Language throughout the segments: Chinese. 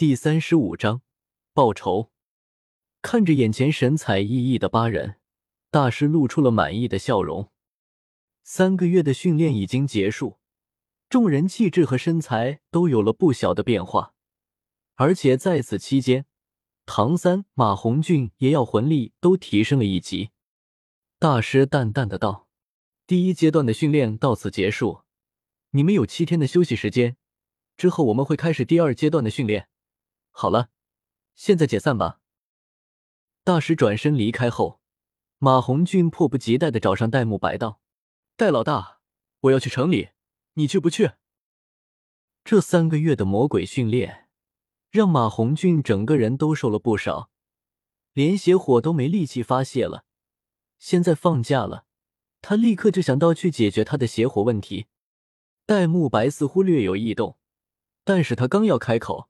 第三十五章报仇。看着眼前神采奕奕的八人，大师露出了满意的笑容。三个月的训练已经结束，众人气质和身材都有了不小的变化，而且在此期间，唐三、马红俊也要魂力都提升了一级。大师淡淡的道：“第一阶段的训练到此结束，你们有七天的休息时间，之后我们会开始第二阶段的训练。”好了，现在解散吧。大师转身离开后，马红俊迫不及待的找上戴沐白道：“戴老大，我要去城里，你去不去？”这三个月的魔鬼训练，让马红俊整个人都瘦了不少，连邪火都没力气发泄了。现在放假了，他立刻就想到去解决他的邪火问题。戴沐白似乎略有异动，但是他刚要开口。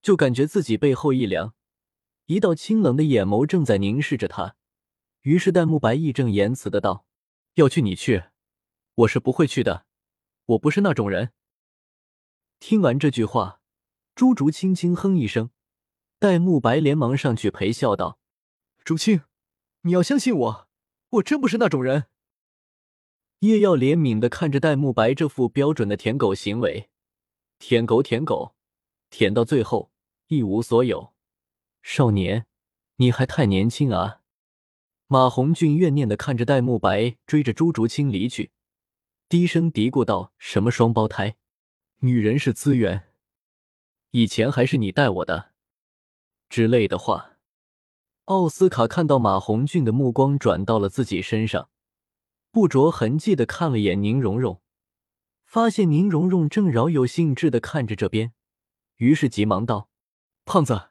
就感觉自己背后一凉，一道清冷的眼眸正在凝视着他。于是戴沐白义正言辞的道：“要去你去，我是不会去的，我不是那种人。”听完这句话，朱竹清轻哼一声，戴沐白连忙上去陪笑道：“竹青，你要相信我，我真不是那种人。”叶耀怜悯的看着戴沐白这副标准的舔狗行为，舔狗舔狗。舔到最后一无所有，少年，你还太年轻啊！马红俊怨念的看着戴沐白追着朱竹清离去，低声嘀咕道：“什么双胞胎，女人是资源，以前还是你带我的之类的话。”奥斯卡看到马红俊的目光转到了自己身上，不着痕迹的看了眼宁荣荣，发现宁荣荣正饶有兴致的看着这边。于是急忙道：“胖子，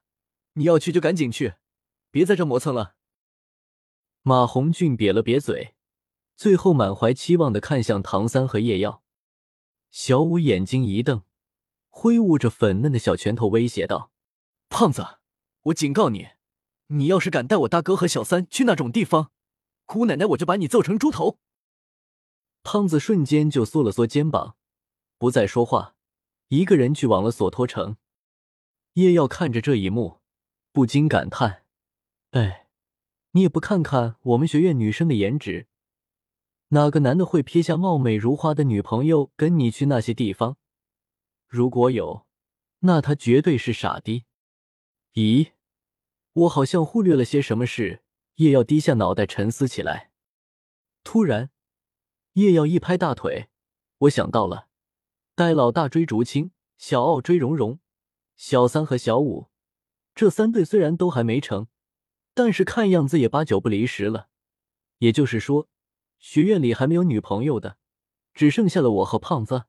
你要去就赶紧去，别在这磨蹭了。”马红俊瘪了瘪嘴，最后满怀期望的看向唐三和叶耀。小五眼睛一瞪，挥舞着粉嫩的小拳头威胁道：“胖子，我警告你，你要是敢带我大哥和小三去那种地方，姑奶奶我就把你揍成猪头！”胖子瞬间就缩了缩肩膀，不再说话。一个人去往了索托城，叶耀看着这一幕，不禁感叹：“哎，你也不看看我们学院女生的颜值，哪个男的会撇下貌美如花的女朋友跟你去那些地方？如果有，那他绝对是傻逼。”咦，我好像忽略了些什么事。叶耀低下脑袋沉思起来。突然，叶耀一拍大腿：“我想到了。”戴老大追竹青，小奥追蓉蓉，小三和小五这三对虽然都还没成，但是看样子也八九不离十了。也就是说，学院里还没有女朋友的，只剩下了我和胖子。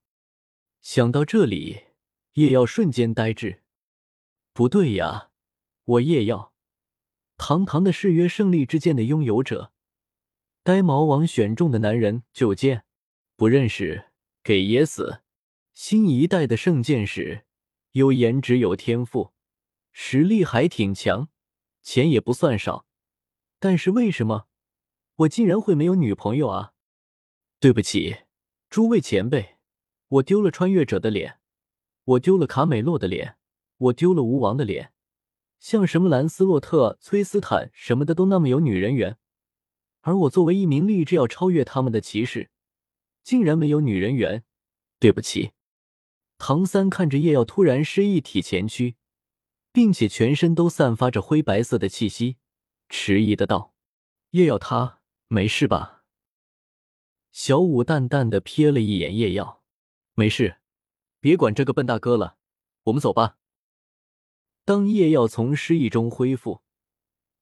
想到这里，叶耀瞬间呆滞。不对呀，我叶耀，堂堂的誓约胜利之剑的拥有者，呆毛王选中的男人就剑不认识，给噎死。新一代的圣剑士，有颜值，有天赋，实力还挺强，钱也不算少。但是为什么我竟然会没有女朋友啊？对不起，诸位前辈，我丢了穿越者的脸，我丢了卡美洛的脸，我丢了吴王的脸。像什么兰斯洛特、崔斯坦什么的都那么有女人缘，而我作为一名立志要超越他们的骑士，竟然没有女人缘。对不起。唐三看着叶耀突然失忆体前躯，并且全身都散发着灰白色的气息，迟疑的道：“叶耀，他没事吧？”小五淡淡的瞥了一眼叶耀，没事，别管这个笨大哥了，我们走吧。当叶耀从失忆中恢复，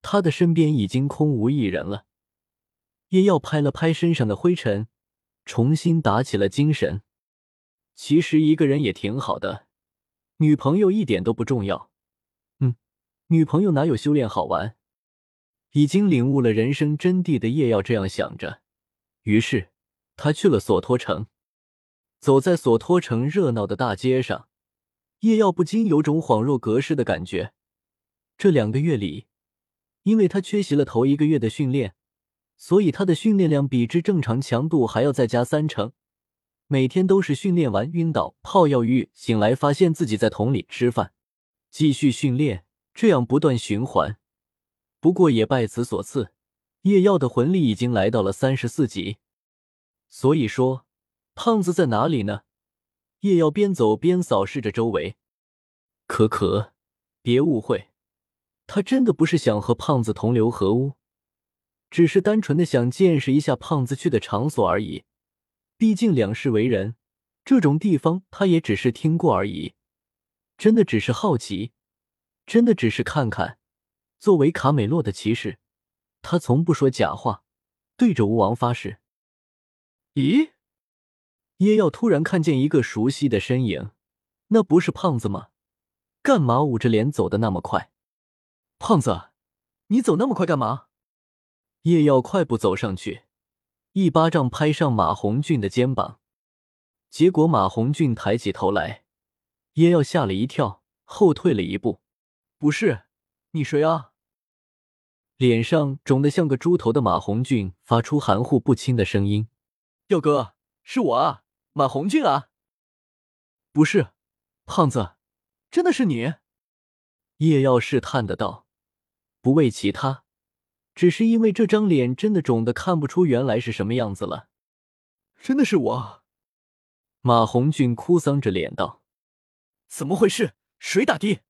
他的身边已经空无一人了。叶耀拍了拍身上的灰尘，重新打起了精神。其实一个人也挺好的，女朋友一点都不重要。嗯，女朋友哪有修炼好玩？已经领悟了人生真谛的叶耀这样想着，于是他去了索托城。走在索托城热闹的大街上，叶耀不禁有种恍若隔世的感觉。这两个月里，因为他缺席了头一个月的训练，所以他的训练量比之正常强度还要再加三成。每天都是训练完晕倒、泡药浴，醒来发现自己在桶里吃饭。继续训练，这样不断循环。不过也拜此所赐，叶耀的魂力已经来到了三十四级。所以说，胖子在哪里呢？叶耀边走边扫视着周围。可可，别误会，他真的不是想和胖子同流合污，只是单纯的想见识一下胖子去的场所而已。毕竟两世为人，这种地方他也只是听过而已。真的只是好奇，真的只是看看。作为卡美洛的骑士，他从不说假话，对着吴王发誓。咦？叶耀突然看见一个熟悉的身影，那不是胖子吗？干嘛捂着脸走的那么快？胖子，你走那么快干嘛？叶耀快步走上去，一巴掌拍上马红俊的肩膀，结果马红俊抬起头来，叶耀吓了一跳，后退了一步。不是，你谁啊？脸上肿得像个猪头的马红俊发出含糊不清的声音：“耀哥，是我啊，马红俊啊。”不是，胖子，真的是你？叶耀试探的道，不为其他，只是因为这张脸真的肿的看不出原来是什么样子了。真的是我。马红俊哭丧着脸道：“怎么回事？谁打的？”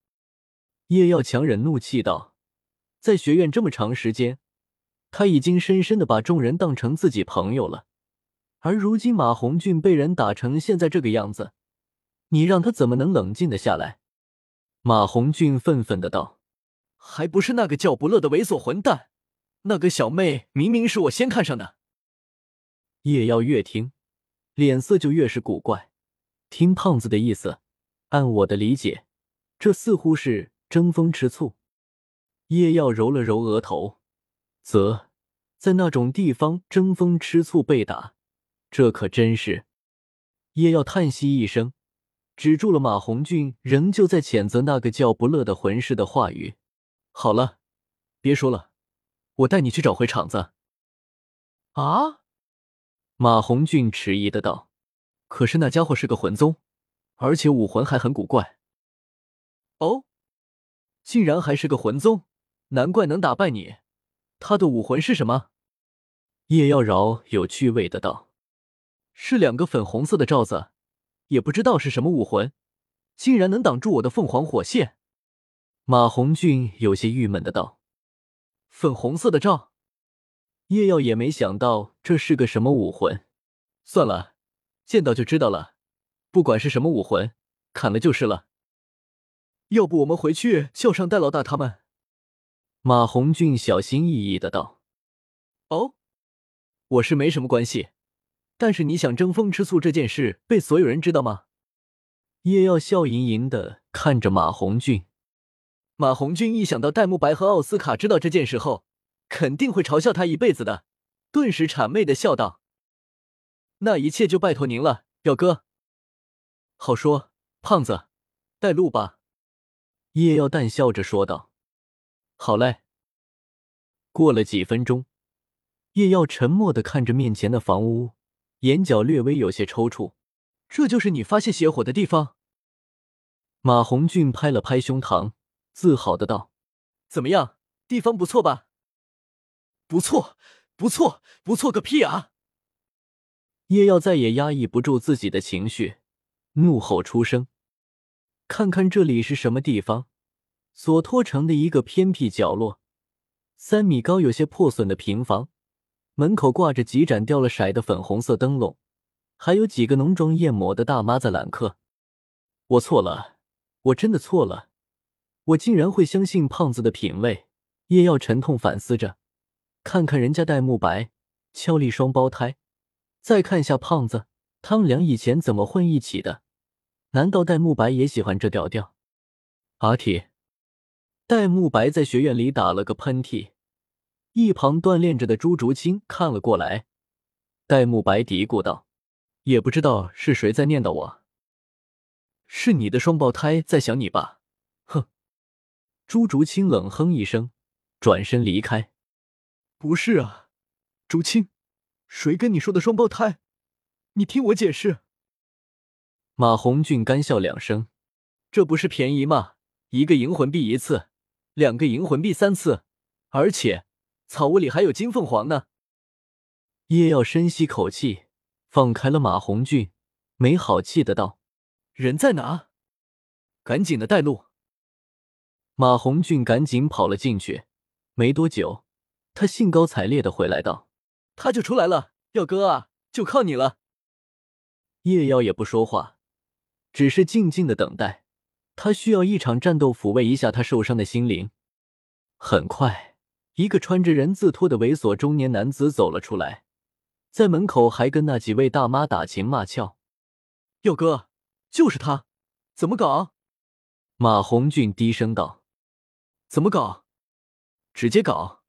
叶耀强忍怒气道。在学院这么长时间，他已经深深的把众人当成自己朋友了。而如今马红俊被人打成现在这个样子，你让他怎么能冷静的下来？马红俊愤愤的道：“还不是那个叫不乐的猥琐混蛋！那个小妹明明是我先看上的。”叶耀越听，脸色就越是古怪。听胖子的意思，按我的理解，这似乎是争风吃醋。叶耀揉了揉额头，啧，在那种地方争风吃醋被打，这可真是。叶耀叹息一声，止住了马红俊仍旧在谴责那个叫不乐的魂师的话语。好了，别说了，我带你去找回场子。啊！马红俊迟疑的道：“可是那家伙是个魂宗，而且武魂还很古怪。”哦，竟然还是个魂宗。难怪能打败你，他的武魂是什么？叶耀饶有趣味的道：“是两个粉红色的罩子，也不知道是什么武魂，竟然能挡住我的凤凰火线。”马红俊有些郁闷的道：“粉红色的罩。”叶耀也没想到这是个什么武魂，算了，见到就知道了。不管是什么武魂，砍了就是了。要不我们回去叫上戴老大他们？马红俊小心翼翼的道：“哦，我是没什么关系，但是你想争风吃醋这件事被所有人知道吗？”叶耀笑盈盈的看着马红俊。马红俊一想到戴沐白和奥斯卡知道这件事后，肯定会嘲笑他一辈子的，顿时谄媚的笑道：“那一切就拜托您了，表哥。”好说，胖子，带路吧。”叶耀淡笑着说道。好嘞。过了几分钟，叶耀沉默的看着面前的房屋，眼角略微有些抽搐。这就是你发现邪火的地方？马红俊拍了拍胸膛，自豪的道：“怎么样，地方不错吧？”“不错，不错，不错个屁啊！”叶耀再也压抑不住自己的情绪，怒吼出声：“看看这里是什么地方？”索托城的一个偏僻角落，三米高、有些破损的平房，门口挂着几盏掉了色的粉红色灯笼，还有几个浓妆艳抹的大妈在揽客。我错了，我真的错了，我竟然会相信胖子的品味。叶耀沉痛反思着，看看人家戴沐白、俏丽双胞胎，再看下胖子，他们俩以前怎么混一起的？难道戴沐白也喜欢这调调？阿铁。戴沐白在学院里打了个喷嚏，一旁锻炼着的朱竹清看了过来。戴沐白嘀咕道：“也不知道是谁在念叨我，是你的双胞胎在想你吧？”哼！朱竹清冷哼一声，转身离开。不是啊，竹清，谁跟你说的双胞胎？你听我解释。马红俊干笑两声：“这不是便宜吗？一个银魂币一次，两个银魂币三次，而且草屋里还有金凤凰呢。叶耀深吸口气，放开了马红俊，没好气的道：“人在哪？赶紧的带路。”马红俊赶紧跑了进去，没多久，他兴高采烈的回来道：“他就出来了，耀哥啊，就靠你了。”叶耀也不说话，只是静静的等待。他需要一场战斗抚慰一下他受伤的心灵。很快，一个穿着人字拖的猥琐中年男子走了出来。在门口还跟那几位大妈打情骂俏，耀哥就是他，怎么搞？马红俊低声道：“怎么搞？直接搞。”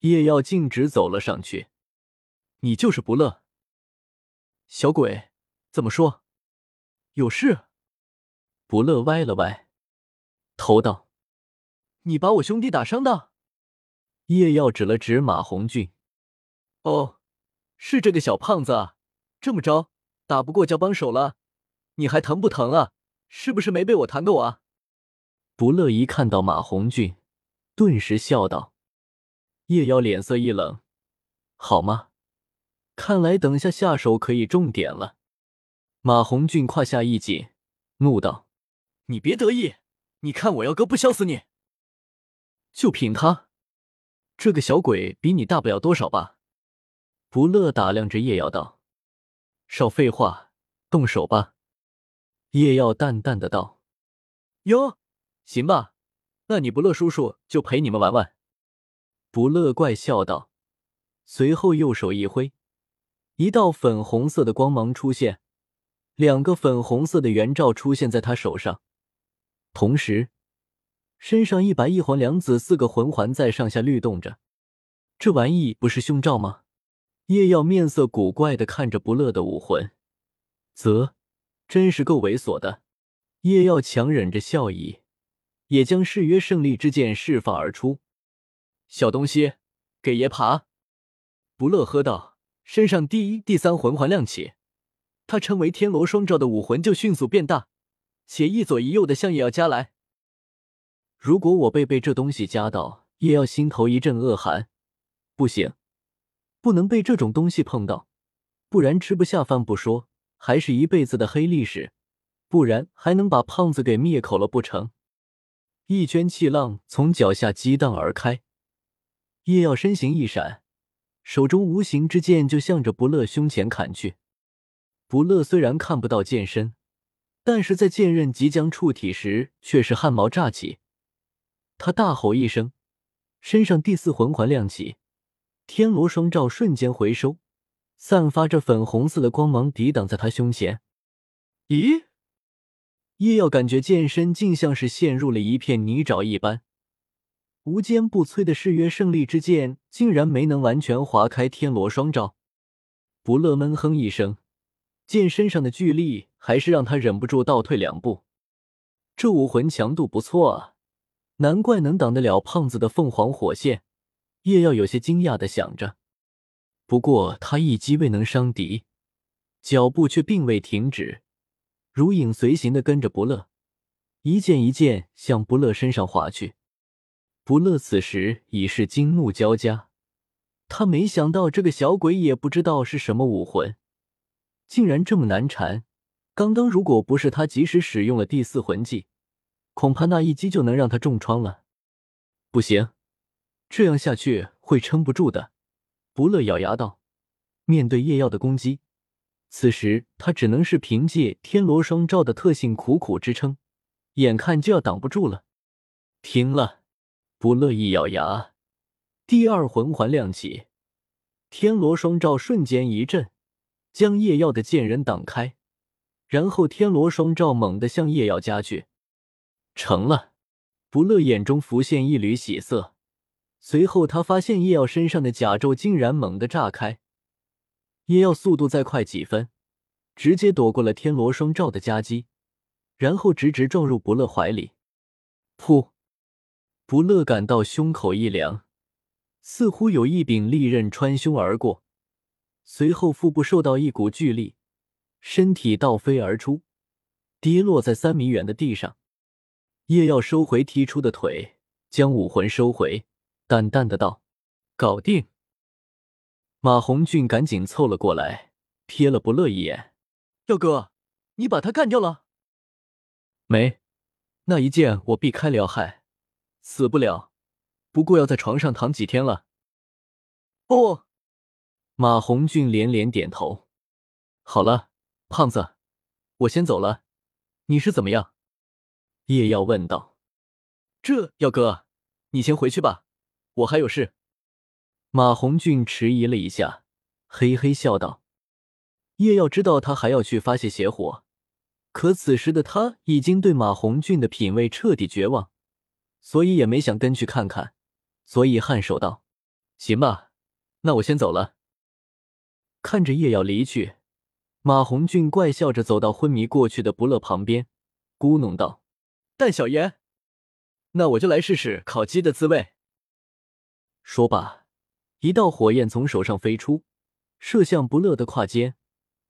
叶耀径直走了上去：“你就是不乐，小鬼，怎么说？有事？”不乐歪了歪头道：“你把我兄弟打伤的。”叶耀指了指马红俊：“哦。”是这个小胖子啊，这么着打不过叫帮手了，你还疼不疼啊？是不是没被我弹够啊？不乐一看到马红俊，顿时笑道。叶瑶脸色一冷，好吗？看来等下下手可以重点了。马红俊胯下一紧，怒道：“你别得意，你看我幺哥不削死你！就凭他这个小鬼，比你大不了多少吧？”不乐打量着叶耀道：“少废话，动手吧。”叶耀淡淡的道：“哟，行吧，那你不乐叔叔就陪你们玩玩。”不乐怪笑道，随后右手一挥，一道粉红色的光芒出现，两个粉红色的圆罩出现在他手上，同时身上一白一黄两紫四个魂环在上下律动着。这玩意不是胸罩吗？叶耀面色古怪的看着不乐的武魂，啧，真是够猥琐的。叶耀强忍着笑意，也将誓约胜利之剑释放而出。小东西，给爷爬！不乐喝道，身上第一、第三魂环亮起，他称为天罗双罩的武魂就迅速变大，且一左一右的向叶耀夹来。如果我被被这东西夹到，叶耀心头一阵恶寒，不行。不能被这种东西碰到，不然吃不下饭不说，还是一辈子的黑历史；不然还能把胖子给灭口了不成？一圈气浪从脚下激荡而开，叶耀身形一闪，手中无形之剑就向着不乐胸前砍去。不乐虽然看不到剑身，但是在剑刃即将触体时，却是汗毛炸起。他大吼一声，身上第四魂环亮起。天罗双罩瞬间回收，散发着粉红色的光芒，抵挡在他胸前。咦？叶耀感觉剑身竟像是陷入了一片泥沼一般，无坚不摧的誓约胜利之剑竟然没能完全划开天罗双罩。不乐闷哼一声，剑身上的巨力还是让他忍不住倒退两步。这武魂强度不错啊，难怪能挡得了胖子的凤凰火线。叶耀有些惊讶的想着，不过他一击未能伤敌，脚步却并未停止，如影随形的跟着不乐，一剑一剑向不乐身上划去。不乐此时已是惊怒交加，他没想到这个小鬼也不知道是什么武魂，竟然这么难缠。刚刚如果不是他及时使用了第四魂技，恐怕那一击就能让他重创了。不行。这样下去会撑不住的，不乐咬牙道。面对夜耀的攻击，此时他只能是凭借天罗双罩的特性苦苦支撑，眼看就要挡不住了。停了！不乐一咬牙，第二魂环亮起，天罗双罩瞬间一震，将叶耀的剑刃挡开，然后天罗双罩猛地向叶耀夹去。成了！不乐眼中浮现一缕喜色。随后，他发现叶耀身上的甲胄竟然猛地炸开。叶耀速度再快几分，直接躲过了天罗双罩的夹击，然后直直撞入不乐怀里。噗！不乐感到胸口一凉，似乎有一柄利刃穿胸而过，随后腹部受到一股巨力，身体倒飞而出，跌落在三米远的地上。叶耀收回踢出的腿，将武魂收回，淡淡的道：“搞定。”马红俊赶紧凑了过来，瞥了不乐一眼：“耀哥，你把他干掉了？”“没，那一剑我避开了要害，死不了，不过要在床上躺几天了。”“哦。”马红俊连连点头。“好了，胖子，我先走了，你是怎么样？”叶耀问道：“这耀哥，你先回去吧，我还有事。”马红俊迟疑了一下，嘿嘿笑道：“叶耀知道他还要去发泄邪火，可此时的他已经对马红俊的品味彻底绝望，所以也没想跟去看看，所以颔首道：‘行吧，那我先走了。’看着叶耀离去，马红俊怪笑着走到昏迷过去的不乐旁边，咕哝道。”蛋小爷，那我就来试试烤鸡的滋味。说罢，一道火焰从手上飞出，射向不乐的胯间。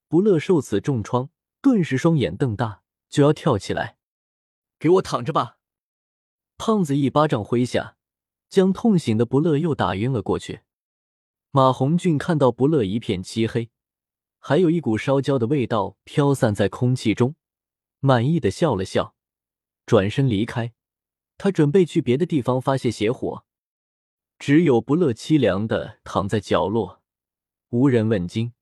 不乐受此重创，顿时双眼瞪大，就要跳起来。给我躺着吧！胖子一巴掌挥下，将痛醒的不乐又打晕了过去。马红俊看到不乐一片漆黑，还有一股烧焦的味道飘散在空气中，满意的笑了笑。转身离开，他准备去别的地方发泄邪火。只有不乐凄凉的躺在角落，无人问津。